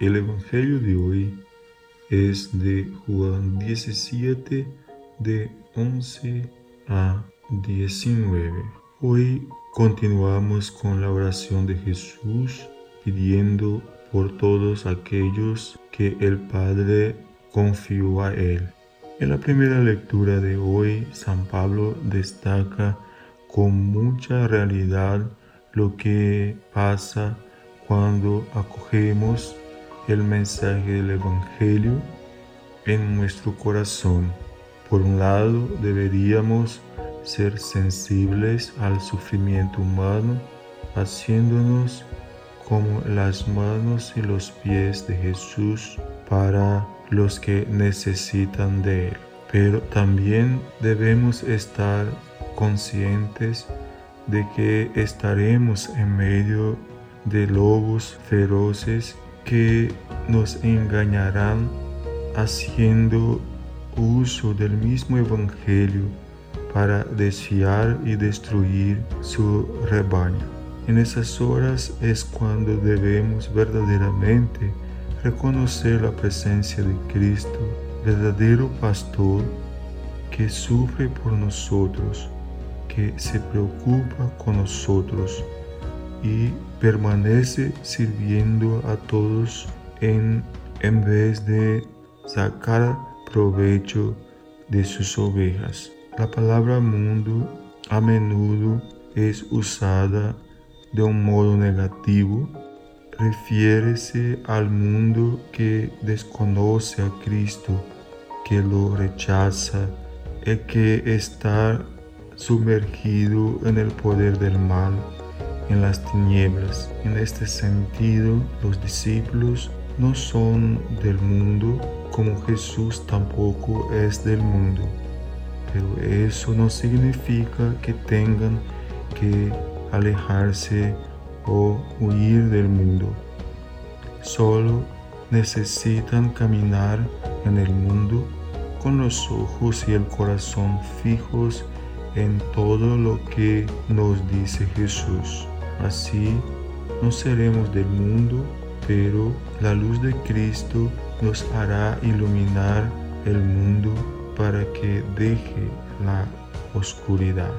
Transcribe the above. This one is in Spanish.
El Evangelio de hoy es de Juan 17, de 11 a 19. Hoy continuamos con la oración de Jesús pidiendo por todos aquellos que el Padre confió a Él. En la primera lectura de hoy, San Pablo destaca con mucha realidad lo que pasa cuando acogemos el mensaje del Evangelio en nuestro corazón. Por un lado, deberíamos ser sensibles al sufrimiento humano, haciéndonos como las manos y los pies de Jesús para los que necesitan de Él. Pero también debemos estar conscientes de que estaremos en medio de lobos feroces que nos engañarán haciendo uso del mismo Evangelio para desfiar y destruir su rebaño. En esas horas es cuando debemos verdaderamente reconocer la presencia de Cristo, verdadero pastor que sufre por nosotros, que se preocupa con nosotros y permanece sirviendo a todos en, en vez de sacar provecho de sus ovejas. La palabra mundo a menudo es usada de un modo negativo. Refiérese al mundo que desconoce a Cristo, que lo rechaza, el que está sumergido en el poder del mal en las tinieblas. En este sentido, los discípulos no son del mundo como Jesús tampoco es del mundo. Pero eso no significa que tengan que alejarse o huir del mundo. Solo necesitan caminar en el mundo con los ojos y el corazón fijos en todo lo que nos dice Jesús. Así no seremos del mundo, pero la luz de Cristo nos hará iluminar el mundo para que deje la oscuridad.